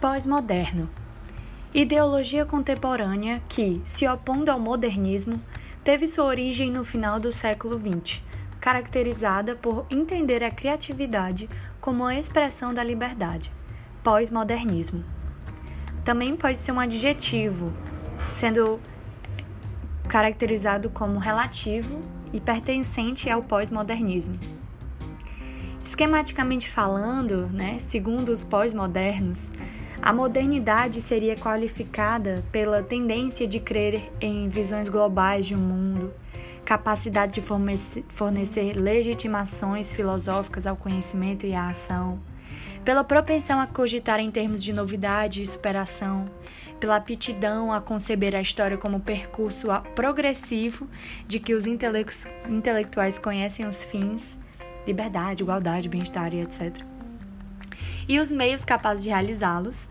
Pós-moderno. Ideologia contemporânea que, se opondo ao modernismo, teve sua origem no final do século XX, caracterizada por entender a criatividade como a expressão da liberdade. Pós-modernismo. Também pode ser um adjetivo, sendo caracterizado como relativo e pertencente ao pós-modernismo. Esquematicamente falando, né, segundo os pós-modernos, a modernidade seria qualificada pela tendência de crer em visões globais de um mundo, capacidade de fornecer legitimações filosóficas ao conhecimento e à ação, pela propensão a cogitar em termos de novidade e superação, pela aptidão a conceber a história como percurso progressivo de que os intelectuais conhecem os fins, liberdade, igualdade, bem-estar e etc e os meios capazes de realizá-los,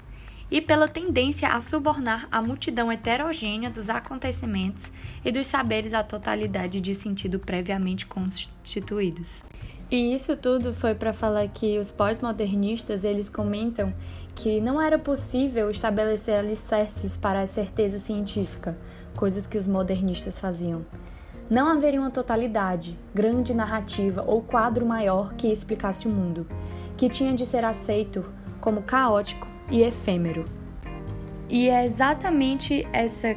e pela tendência a subornar a multidão heterogênea dos acontecimentos e dos saberes à totalidade de sentido previamente constituídos. E isso tudo foi para falar que os pós-modernistas eles comentam que não era possível estabelecer alicerces para a certeza científica, coisas que os modernistas faziam. Não haveria uma totalidade, grande narrativa ou quadro maior que explicasse o mundo que tinha de ser aceito como caótico e efêmero. E é exatamente essa,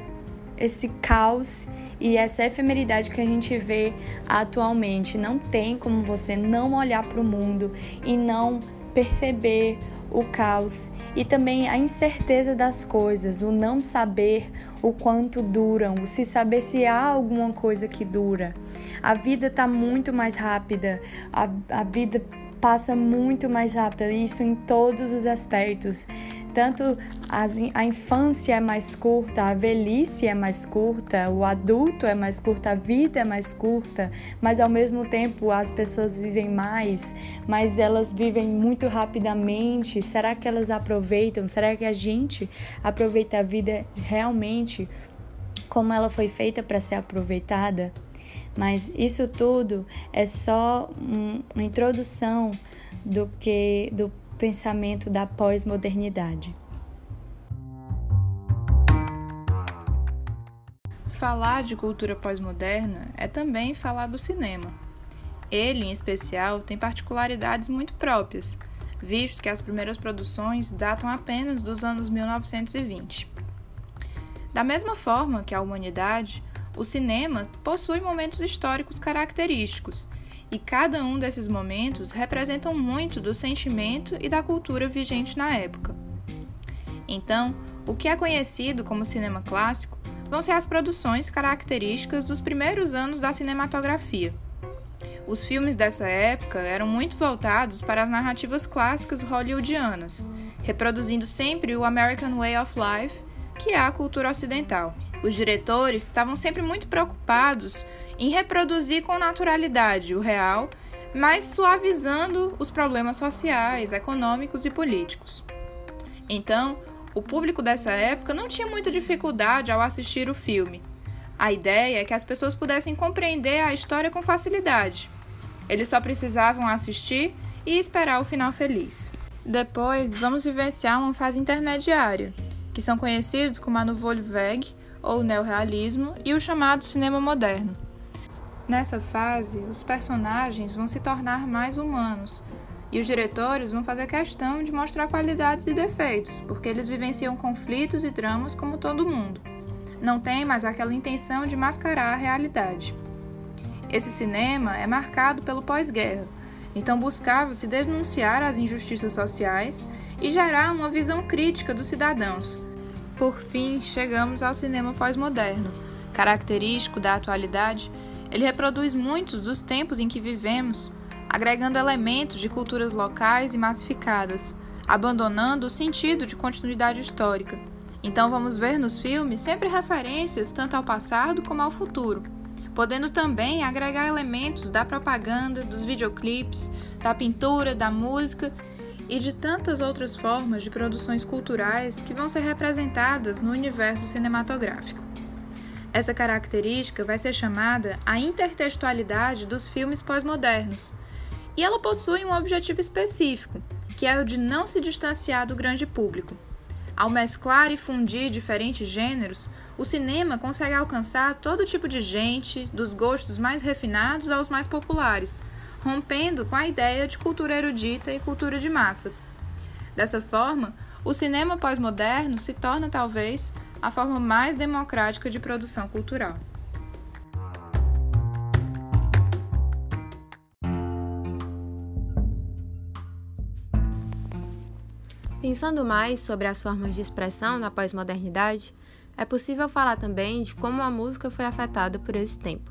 esse caos e essa efemeridade que a gente vê atualmente. Não tem como você não olhar para o mundo e não perceber o caos e também a incerteza das coisas, o não saber o quanto duram, o se saber se há alguma coisa que dura. A vida está muito mais rápida, a, a vida passa muito mais rápido, isso em todos os aspectos. Tanto a infância é mais curta, a velhice é mais curta, o adulto é mais curto, a vida é mais curta, mas ao mesmo tempo as pessoas vivem mais, mas elas vivem muito rapidamente. Será que elas aproveitam? Será que a gente aproveita a vida realmente como ela foi feita para ser aproveitada? Mas isso tudo é só uma introdução do que do pensamento da pós-modernidade. Falar de cultura pós-moderna é também falar do cinema. Ele, em especial, tem particularidades muito próprias, visto que as primeiras produções datam apenas dos anos 1920. Da mesma forma que a humanidade, o cinema possui momentos históricos característicos, e cada um desses momentos representam muito do sentimento e da cultura vigente na época. Então, o que é conhecido como cinema clássico vão ser as produções características dos primeiros anos da cinematografia. Os filmes dessa época eram muito voltados para as narrativas clássicas hollywoodianas, reproduzindo sempre o American Way of Life, que é a cultura ocidental. Os diretores estavam sempre muito preocupados em reproduzir com naturalidade o real, mas suavizando os problemas sociais, econômicos e políticos. Então, o público dessa época não tinha muita dificuldade ao assistir o filme. A ideia é que as pessoas pudessem compreender a história com facilidade. Eles só precisavam assistir e esperar o final feliz. Depois, vamos vivenciar uma fase intermediária, que são conhecidos como a Nouvelle Vague, ou neorrealismo, e o chamado cinema moderno. Nessa fase, os personagens vão se tornar mais humanos, e os diretores vão fazer questão de mostrar qualidades e defeitos, porque eles vivenciam conflitos e dramas como todo mundo. Não tem mais aquela intenção de mascarar a realidade. Esse cinema é marcado pelo pós-guerra, então buscava se denunciar as injustiças sociais e gerar uma visão crítica dos cidadãos, por fim, chegamos ao cinema pós-moderno. Característico da atualidade, ele reproduz muitos dos tempos em que vivemos, agregando elementos de culturas locais e massificadas, abandonando o sentido de continuidade histórica. Então vamos ver nos filmes sempre referências tanto ao passado como ao futuro, podendo também agregar elementos da propaganda, dos videoclipes, da pintura, da música e de tantas outras formas de produções culturais que vão ser representadas no universo cinematográfico. Essa característica vai ser chamada a intertextualidade dos filmes pós-modernos, e ela possui um objetivo específico, que é o de não se distanciar do grande público. Ao mesclar e fundir diferentes gêneros, o cinema consegue alcançar todo tipo de gente, dos gostos mais refinados aos mais populares, rompendo com a ideia de cultura erudita e cultura de massa. Dessa forma, o cinema pós-moderno se torna talvez a forma mais democrática de produção cultural. Pensando mais sobre as formas de expressão na pós-modernidade, é possível falar também de como a música foi afetada por esse tempo.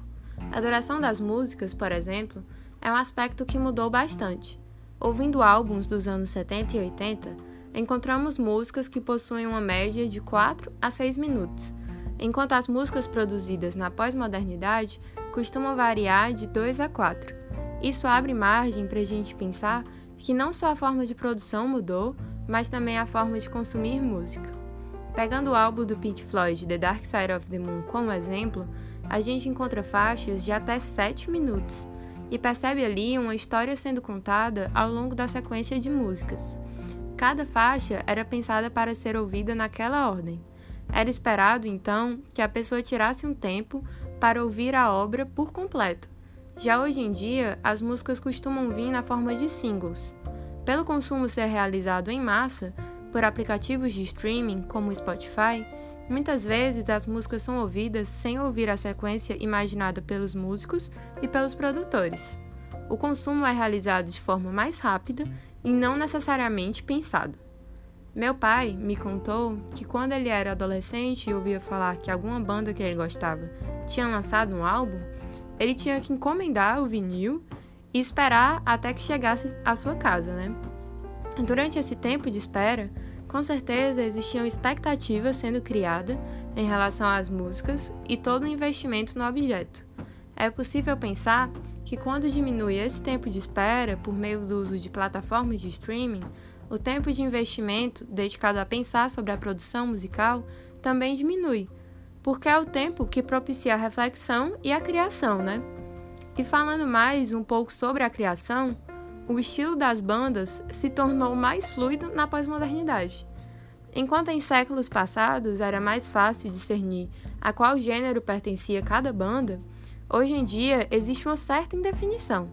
A duração das músicas, por exemplo, é um aspecto que mudou bastante. Ouvindo álbuns dos anos 70 e 80, encontramos músicas que possuem uma média de 4 a 6 minutos, enquanto as músicas produzidas na pós-modernidade costumam variar de 2 a 4. Isso abre margem para a gente pensar que não só a forma de produção mudou, mas também a forma de consumir música. Pegando o álbum do Pink Floyd, The Dark Side of the Moon, como exemplo, a gente encontra faixas de até 7 minutos e percebe ali uma história sendo contada ao longo da sequência de músicas. Cada faixa era pensada para ser ouvida naquela ordem. Era esperado, então, que a pessoa tirasse um tempo para ouvir a obra por completo. Já hoje em dia, as músicas costumam vir na forma de singles. Pelo consumo ser realizado em massa por aplicativos de streaming como Spotify, muitas vezes as músicas são ouvidas sem ouvir a sequência imaginada pelos músicos e pelos produtores. O consumo é realizado de forma mais rápida e não necessariamente pensado. Meu pai me contou que quando ele era adolescente e ouvia falar que alguma banda que ele gostava tinha lançado um álbum, ele tinha que encomendar o vinil e esperar até que chegasse à sua casa, né? Durante esse tempo de espera, com certeza existiam expectativas sendo criadas em relação às músicas e todo o investimento no objeto. É possível pensar que quando diminui esse tempo de espera por meio do uso de plataformas de streaming, o tempo de investimento dedicado a pensar sobre a produção musical também diminui, porque é o tempo que propicia a reflexão e a criação, né? E falando mais um pouco sobre a criação, o estilo das bandas se tornou mais fluido na pós-modernidade. Enquanto em séculos passados era mais fácil discernir a qual gênero pertencia cada banda, hoje em dia existe uma certa indefinição.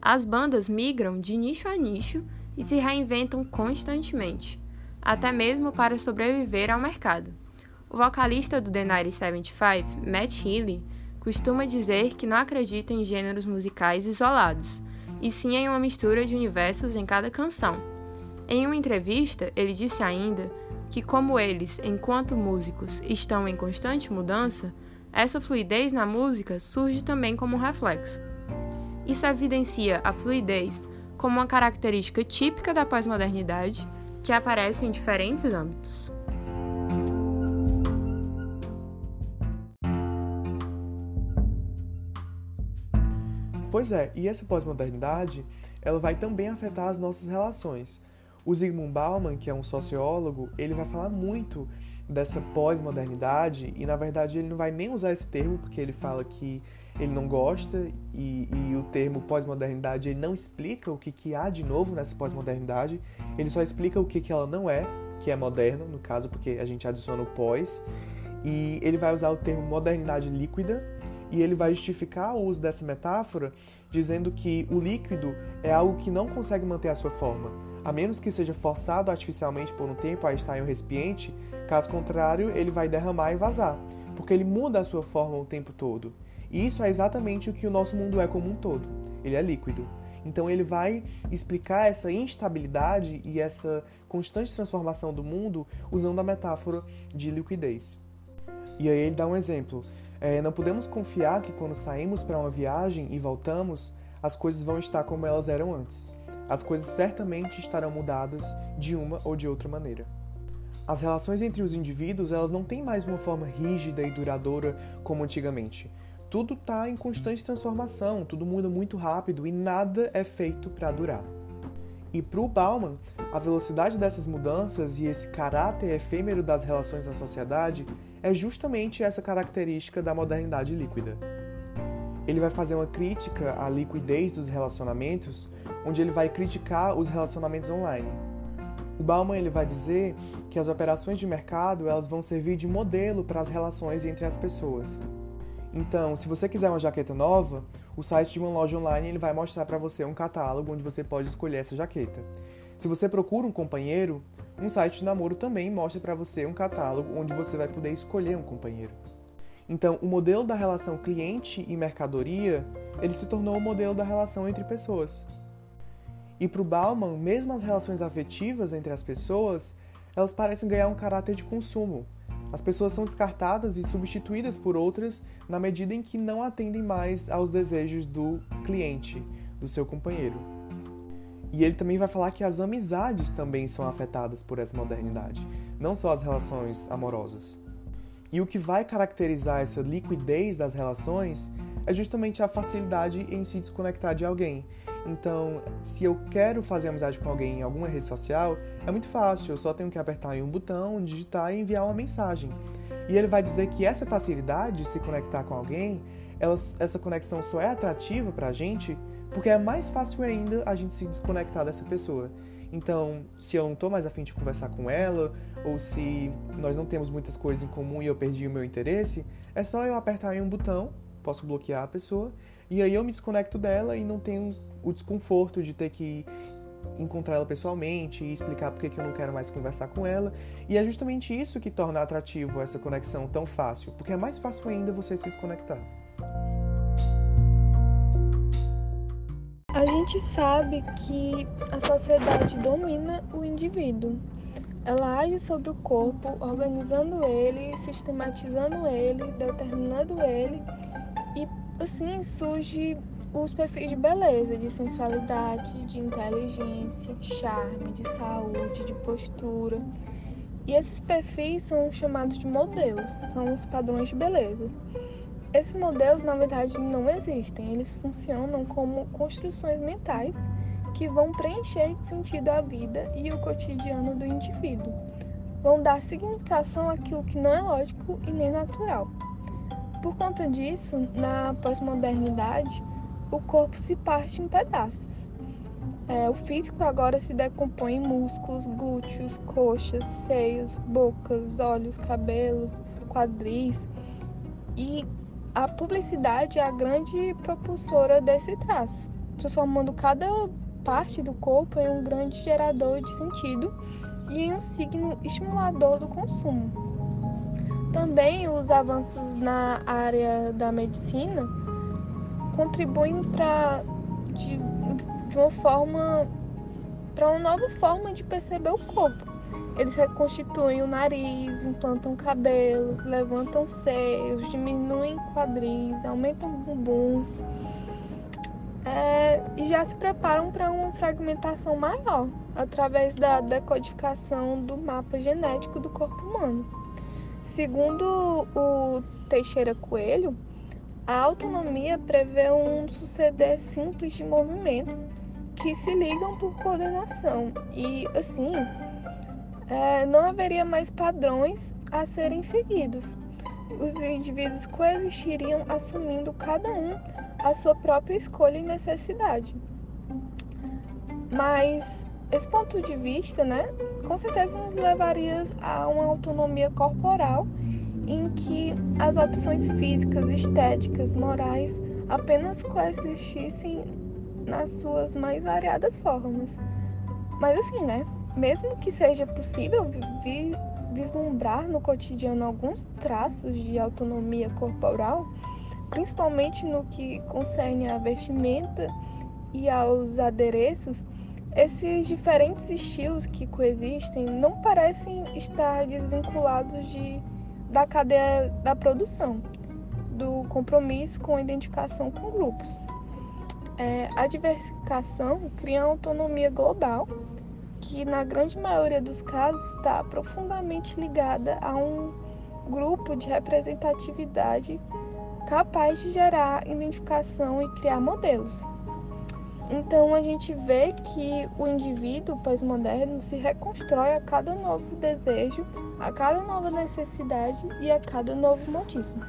As bandas migram de nicho a nicho e se reinventam constantemente, até mesmo para sobreviver ao mercado. O vocalista do The 1975, Matt Healy, costuma dizer que não acredita em gêneros musicais isolados, e sim em uma mistura de universos em cada canção. Em uma entrevista, ele disse ainda que, como eles, enquanto músicos, estão em constante mudança, essa fluidez na música surge também como um reflexo. Isso evidencia a fluidez como uma característica típica da pós-modernidade que aparece em diferentes âmbitos. Pois é, e essa pós-modernidade, ela vai também afetar as nossas relações. O Zygmunt Bauman, que é um sociólogo, ele vai falar muito dessa pós-modernidade e na verdade ele não vai nem usar esse termo porque ele fala que ele não gosta e, e o termo pós-modernidade ele não explica o que, que há de novo nessa pós-modernidade, ele só explica o que, que ela não é, que é moderno, no caso, porque a gente adiciona o pós, e ele vai usar o termo modernidade líquida, e ele vai justificar o uso dessa metáfora dizendo que o líquido é algo que não consegue manter a sua forma, a menos que seja forçado artificialmente por um tempo a estar em um recipiente, caso contrário, ele vai derramar e vazar, porque ele muda a sua forma o tempo todo. E isso é exatamente o que o nosso mundo é como um todo. Ele é líquido. Então ele vai explicar essa instabilidade e essa constante transformação do mundo usando a metáfora de liquidez. E aí ele dá um exemplo. É, não podemos confiar que quando saímos para uma viagem e voltamos, as coisas vão estar como elas eram antes. As coisas certamente estarão mudadas de uma ou de outra maneira. As relações entre os indivíduos elas não têm mais uma forma rígida e duradoura como antigamente. Tudo está em constante transformação, tudo muda muito rápido e nada é feito para durar. E para o Bauman, a velocidade dessas mudanças e esse caráter efêmero das relações na sociedade é justamente essa característica da modernidade líquida. Ele vai fazer uma crítica à liquidez dos relacionamentos, onde ele vai criticar os relacionamentos online. O Bauman ele vai dizer que as operações de mercado elas vão servir de modelo para as relações entre as pessoas. Então, se você quiser uma jaqueta nova, o site de uma loja online ele vai mostrar para você um catálogo onde você pode escolher essa jaqueta. Se você procura um companheiro, um site de namoro também mostra para você um catálogo onde você vai poder escolher um companheiro. Então, o modelo da relação cliente e mercadoria, ele se tornou o modelo da relação entre pessoas. E para o Bauman, mesmo as relações afetivas entre as pessoas, elas parecem ganhar um caráter de consumo. As pessoas são descartadas e substituídas por outras na medida em que não atendem mais aos desejos do cliente, do seu companheiro. E ele também vai falar que as amizades também são afetadas por essa modernidade, não só as relações amorosas. E o que vai caracterizar essa liquidez das relações é justamente a facilidade em se desconectar de alguém. Então, se eu quero fazer amizade com alguém em alguma rede social, é muito fácil, eu só tenho que apertar em um botão, digitar e enviar uma mensagem. E ele vai dizer que essa facilidade de se conectar com alguém, ela, essa conexão só é atrativa para a gente porque é mais fácil ainda a gente se desconectar dessa pessoa. Então, se eu não estou mais afim de conversar com ela, ou se nós não temos muitas coisas em comum e eu perdi o meu interesse, é só eu apertar em um botão posso bloquear a pessoa, e aí eu me desconecto dela e não tenho o desconforto de ter que encontrar ela pessoalmente e explicar por que eu não quero mais conversar com ela. E é justamente isso que torna atrativo essa conexão tão fácil, porque é mais fácil ainda você se desconectar. A gente sabe que a sociedade domina o indivíduo. Ela age sobre o corpo, organizando ele, sistematizando ele, determinando ele assim surge os perfis de beleza, de sensualidade, de inteligência, charme, de saúde, de postura. E esses perfis são chamados de modelos, são os padrões de beleza. Esses modelos, na verdade, não existem, eles funcionam como construções mentais que vão preencher de sentido a vida e o cotidiano do indivíduo. Vão dar significação àquilo que não é lógico e nem natural. Por conta disso, na pós-modernidade, o corpo se parte em pedaços. É, o físico agora se decompõe em músculos, glúteos, coxas, seios, bocas, olhos, cabelos, quadris. E a publicidade é a grande propulsora desse traço, transformando cada parte do corpo em um grande gerador de sentido e em um signo estimulador do consumo. Também os avanços na área da medicina contribuem para de, de uma forma para uma nova forma de perceber o corpo. Eles reconstituem o nariz, implantam cabelos, levantam seios, diminuem quadris, aumentam bumbuns é, e já se preparam para uma fragmentação maior através da decodificação do mapa genético do corpo humano. Segundo o Teixeira Coelho, a autonomia prevê um suceder simples de movimentos que se ligam por coordenação e, assim, é, não haveria mais padrões a serem seguidos. Os indivíduos coexistiriam assumindo cada um a sua própria escolha e necessidade. Mas esse ponto de vista, né, com certeza nos levaria a uma autonomia corporal em que as opções físicas, estéticas, morais apenas coexistissem nas suas mais variadas formas. Mas assim, né? Mesmo que seja possível vi vislumbrar no cotidiano alguns traços de autonomia corporal, principalmente no que concerne à vestimenta e aos adereços, esses diferentes estilos que coexistem não parecem estar desvinculados de, da cadeia da produção, do compromisso com a identificação com grupos. É, a diversificação cria uma autonomia global que, na grande maioria dos casos, está profundamente ligada a um grupo de representatividade capaz de gerar identificação e criar modelos. Então a gente vê que o indivíduo pós-moderno se reconstrói a cada novo desejo, a cada nova necessidade e a cada novo modismo.